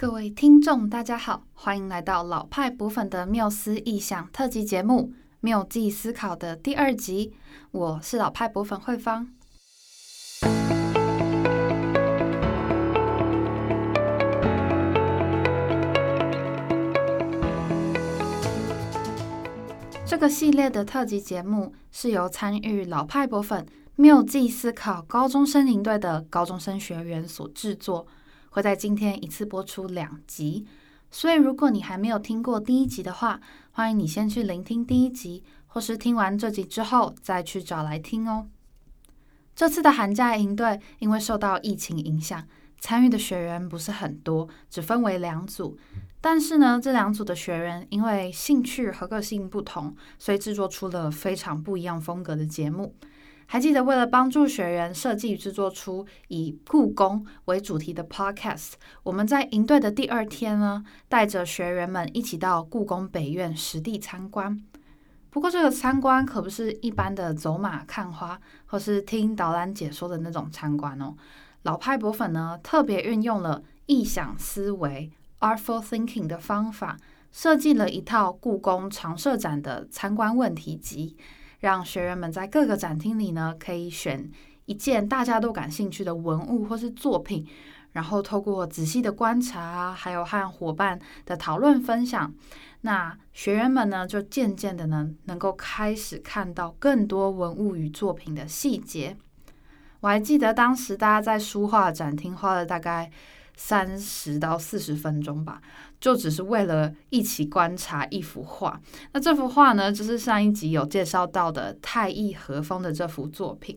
各位听众，大家好，欢迎来到老派博粉的缪斯异想特辑节目《缪记思考》的第二集。我是老派博粉慧芳。这个系列的特辑节目是由参与老派博粉缪记思考高中生营队的高中生学员所制作。会在今天一次播出两集，所以如果你还没有听过第一集的话，欢迎你先去聆听第一集，或是听完这集之后再去找来听哦。这次的寒假营队因为受到疫情影响，参与的学员不是很多，只分为两组。但是呢，这两组的学员因为兴趣和个性不同，所以制作出了非常不一样风格的节目。还记得，为了帮助学员设计制作出以故宫为主题的 podcast，我们在营队的第二天呢，带着学员们一起到故宫北院实地参观。不过，这个参观可不是一般的走马看花，或是听导览解说的那种参观哦。老派博粉呢，特别运用了异想思维 （artful thinking） 的方法，设计了一套故宫常设展的参观问题集。让学员们在各个展厅里呢，可以选一件大家都感兴趣的文物或是作品，然后透过仔细的观察，还有和伙伴的讨论分享，那学员们呢，就渐渐的呢，能够开始看到更多文物与作品的细节。我还记得当时大家在书画展厅花了大概三十到四十分钟吧。就只是为了一起观察一幅画。那这幅画呢，就是上一集有介绍到的太乙和风的这幅作品。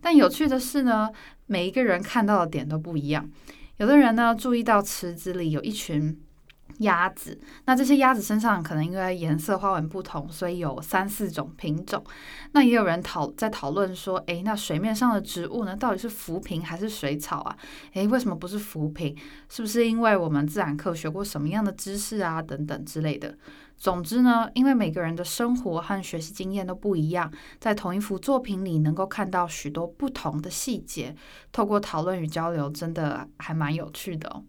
但有趣的是呢，每一个人看到的点都不一样。有的人呢，注意到池子里有一群。鸭子，那这些鸭子身上可能因为颜色花纹不同，所以有三四种品种。那也有人讨在讨论说，诶，那水面上的植物呢，到底是浮萍还是水草啊？诶，为什么不是浮萍？是不是因为我们自然课学过什么样的知识啊？等等之类的。总之呢，因为每个人的生活和学习经验都不一样，在同一幅作品里能够看到许多不同的细节，透过讨论与交流，真的还蛮有趣的哦。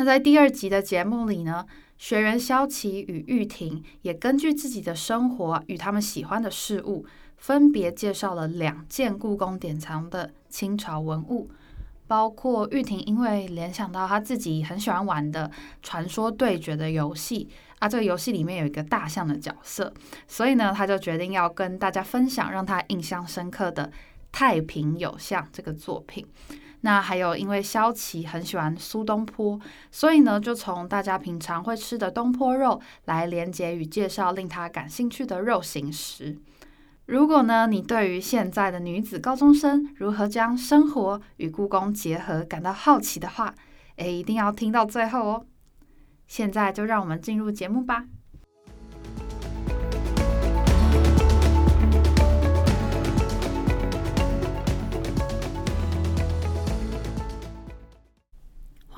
那在第二集的节目里呢，学员萧琪与玉婷也根据自己的生活与他们喜欢的事物，分别介绍了两件故宫典藏的清朝文物，包括玉婷因为联想到她自己很喜欢玩的传说对决的游戏啊，这个游戏里面有一个大象的角色，所以呢，他就决定要跟大家分享让他印象深刻的太平有象这个作品。那还有，因为萧琪很喜欢苏东坡，所以呢，就从大家平常会吃的东坡肉来连接与介绍令他感兴趣的肉形食。如果呢，你对于现在的女子高中生如何将生活与故宫结合感到好奇的话，诶，一定要听到最后哦。现在就让我们进入节目吧。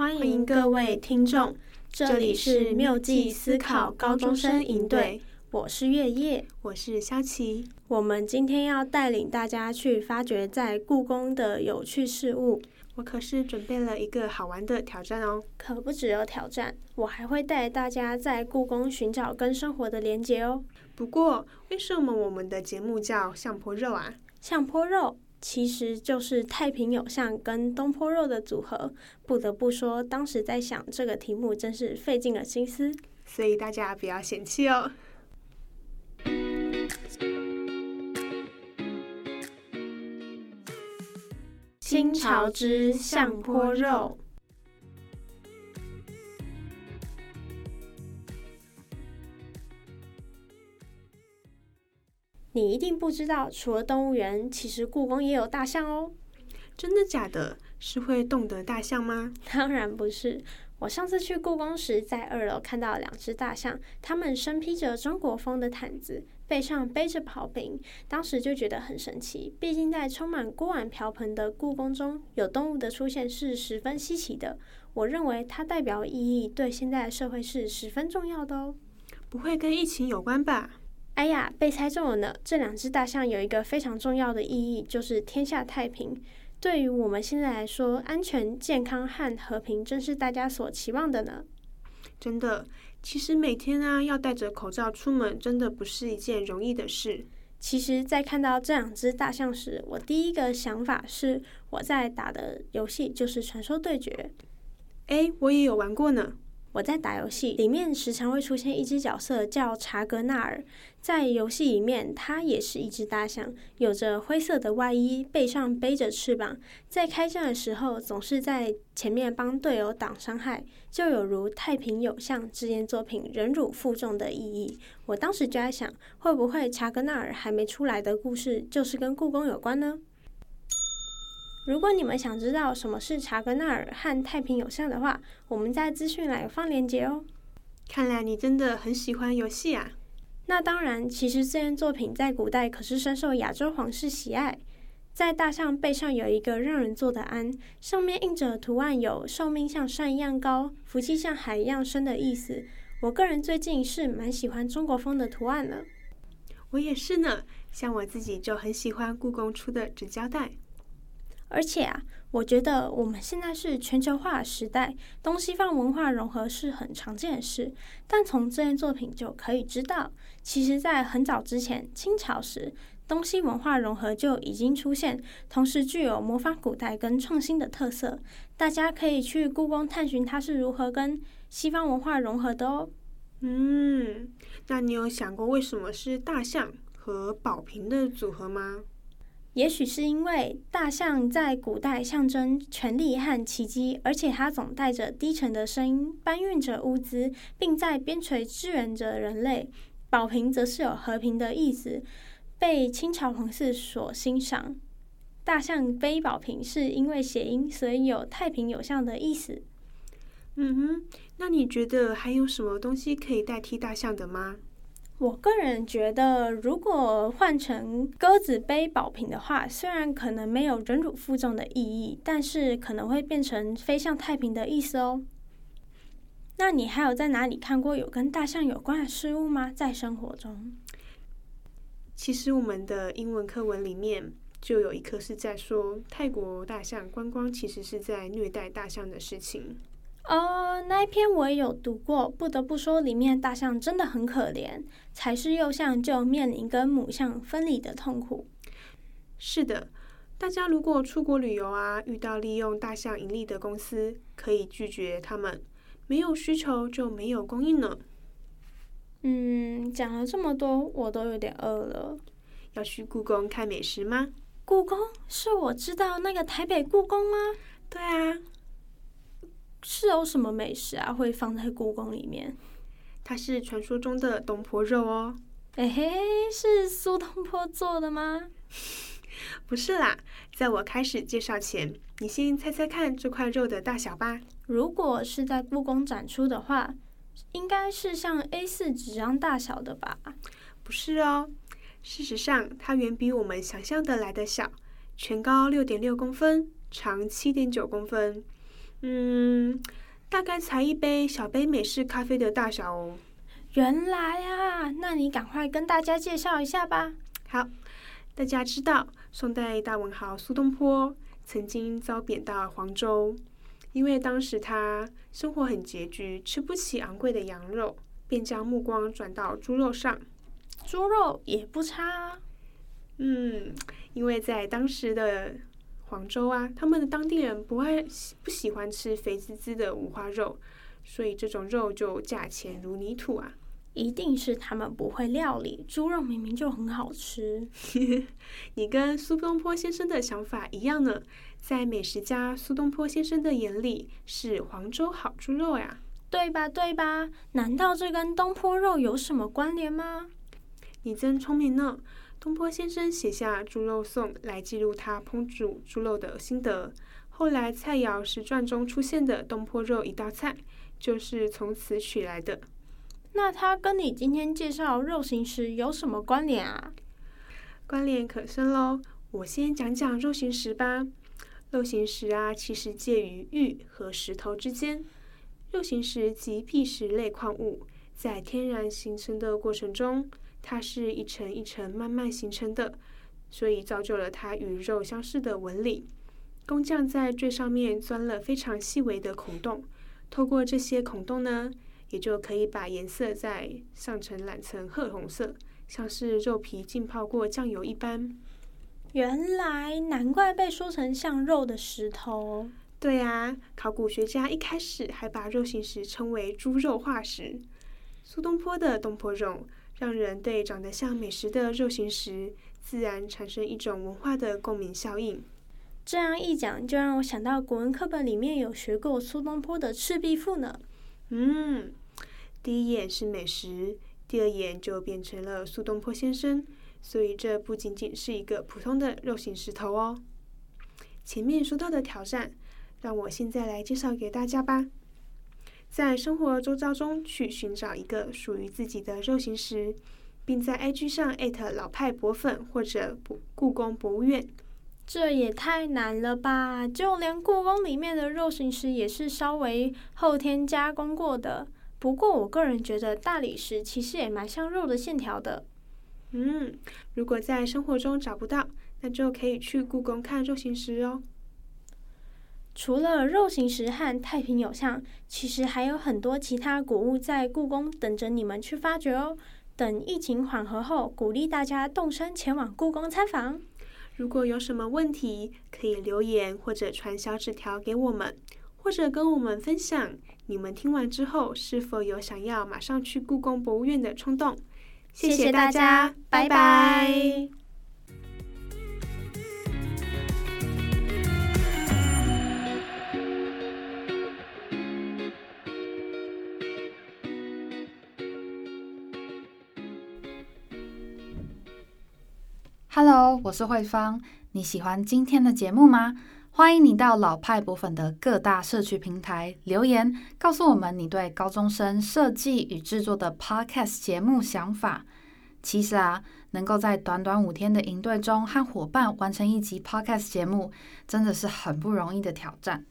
欢迎各位听众，这里是缪记思考高中生营队，我是月夜，我是萧琪，我们今天要带领大家去发掘在故宫的有趣事物。我可是准备了一个好玩的挑战哦，可不只有挑战，我还会带大家在故宫寻找跟生活的连结哦。不过，为什么我们的节目叫相坡肉啊？相坡肉。其实就是太平有象跟东坡肉的组合。不得不说，当时在想这个题目，真是费尽了心思。所以大家不要嫌弃哦。清朝之相坡肉。你一定不知道，除了动物园，其实故宫也有大象哦。真的假的？是会动的大象吗？当然不是。我上次去故宫时，在二楼看到两只大象，它们身披着中国风的毯子，背上背着刨饼，当时就觉得很神奇。毕竟在充满锅碗瓢盆的故宫中，有动物的出现是十分稀奇的。我认为它代表意义对现在的社会是十分重要的哦。不会跟疫情有关吧？哎呀，被猜中了呢！这两只大象有一个非常重要的意义，就是天下太平。对于我们现在来说，安全、健康和和平正是大家所期望的呢。真的，其实每天啊要戴着口罩出门，真的不是一件容易的事。其实，在看到这两只大象时，我第一个想法是我在打的游戏就是《传说对决》。哎，我也有玩过呢。我在打游戏，里面时常会出现一只角色叫查格纳尔，在游戏里面，它也是一只大象，有着灰色的外衣，背上背着翅膀，在开战的时候总是在前面帮队友挡伤害，就有如太平有象这件作品忍辱负重的意义。我当时就在想，会不会查格纳尔还没出来的故事就是跟故宫有关呢？如果你们想知道什么是查格纳尔和太平有象的话，我们在资讯栏有放链接哦。看来你真的很喜欢游戏啊！那当然，其实这件作品在古代可是深受亚洲皇室喜爱。在大象背上有一个让人坐的鞍，上面印着图案有“寿命像山一样高，福气像海一样深”的意思。我个人最近是蛮喜欢中国风的图案的。我也是呢，像我自己就很喜欢故宫出的纸胶带。而且啊，我觉得我们现在是全球化时代，东西方文化融合是很常见的事。但从这件作品就可以知道，其实，在很早之前，清朝时，东西文化融合就已经出现，同时具有模仿古代跟创新的特色。大家可以去故宫探寻它是如何跟西方文化融合的哦。嗯，那你有想过为什么是大象和宝瓶的组合吗？也许是因为大象在古代象征权力和奇迹，而且它总带着低沉的声音，搬运着物资，并在边陲支援着人类。宝瓶则是有和平的意思，被清朝皇室所欣赏。大象背宝瓶是因为谐音，所以有太平有象的意思。嗯哼，那你觉得还有什么东西可以代替大象的吗？我个人觉得，如果换成鸽子背宝瓶的话，虽然可能没有忍辱负重的意义，但是可能会变成飞向太平的意思哦。那你还有在哪里看过有跟大象有关的事物吗？在生活中？其实我们的英文课文里面就有一课是在说泰国大象观光，其实是在虐待大象的事情。哦，uh, 那一篇我也有读过。不得不说，里面大象真的很可怜，才是幼象就面临跟母象分离的痛苦。是的，大家如果出国旅游啊，遇到利用大象盈利的公司，可以拒绝他们。没有需求就没有供应呢。嗯，讲了这么多，我都有点饿了。要去故宫看美食吗？故宫？是我知道那个台北故宫吗？对啊。是有什么美食啊？会放在故宫里面？它是传说中的东坡肉哦。哎嘿，是苏东坡做的吗？不是啦，在我开始介绍前，你先猜猜看这块肉的大小吧。如果是在故宫展出的话，应该是像 A 四纸张大小的吧？不是哦，事实上它远比我们想象的来的小，全高六点六公分，长七点九公分。嗯，大概才一杯小杯美式咖啡的大小哦。原来啊，那你赶快跟大家介绍一下吧。好，大家知道宋代大文豪苏东坡曾经遭贬到黄州，因为当时他生活很拮据，吃不起昂贵的羊肉，便将目光转到猪肉上。猪肉也不差啊。嗯，因为在当时的。黄州啊，他们的当地人不爱不喜欢吃肥滋滋的五花肉，所以这种肉就价钱如泥土啊。一定是他们不会料理，猪肉明明就很好吃。你跟苏东坡先生的想法一样呢，在美食家苏东坡先生的眼里，是黄州好猪肉呀，对吧？对吧？难道这跟东坡肉有什么关联吗？你真聪明呢。东坡先生写下《猪肉颂》来记录他烹煮猪肉的心得。后来《菜肴食传》中出现的东坡肉一道菜，就是从此取来的。那它跟你今天介绍肉形石有什么关联啊？关联可深喽！我先讲讲肉形石吧。肉形石啊，其实介于玉和石头之间。肉形石即砾石类矿物，在天然形成的过程中。它是一层一层慢慢形成的，所以造就了它与肉相似的纹理。工匠在最上面钻了非常细微的孔洞，透过这些孔洞呢，也就可以把颜色在上层染成褐红色，像是肉皮浸泡过酱油一般。原来难怪被说成像肉的石头。对啊，考古学家一开始还把肉形石称为猪肉化石。苏东坡的东坡肉，让人对长得像美食的肉形石，自然产生一种文化的共鸣效应。这样一讲，就让我想到国文课本里面有学过苏东坡的《赤壁赋》呢。嗯，第一眼是美食，第二眼就变成了苏东坡先生。所以这不仅仅是一个普通的肉形石头哦。前面说到的挑战，让我现在来介绍给大家吧。在生活周遭中去寻找一个属于自己的肉形石，并在 IG 上艾特老派博粉或者故宫博物院。这也太难了吧！就连故宫里面的肉形石也是稍微后天加工过的。不过我个人觉得大理石其实也蛮像肉的线条的。嗯，如果在生活中找不到，那就可以去故宫看肉形石哦。除了肉形石和太平有象，其实还有很多其他古物在故宫等着你们去发掘哦。等疫情缓和后，鼓励大家动身前往故宫参访。如果有什么问题，可以留言或者传小纸条给我们，或者跟我们分享你们听完之后是否有想要马上去故宫博物院的冲动。谢谢大家，拜拜。Hello，我是慧芳。你喜欢今天的节目吗？欢迎你到老派博粉的各大社区平台留言，告诉我们你对高中生设计与制作的 Podcast 节目想法。其实啊，能够在短短五天的营队中和伙伴完成一集 Podcast 节目，真的是很不容易的挑战。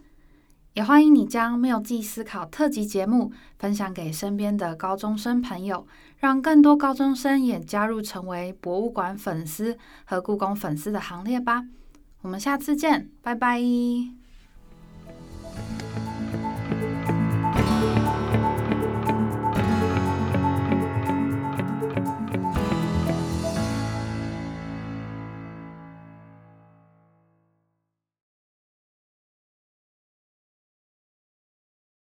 也欢迎你将谬计思考特辑节目分享给身边的高中生朋友，让更多高中生也加入成为博物馆粉丝和故宫粉丝的行列吧。我们下次见，拜拜。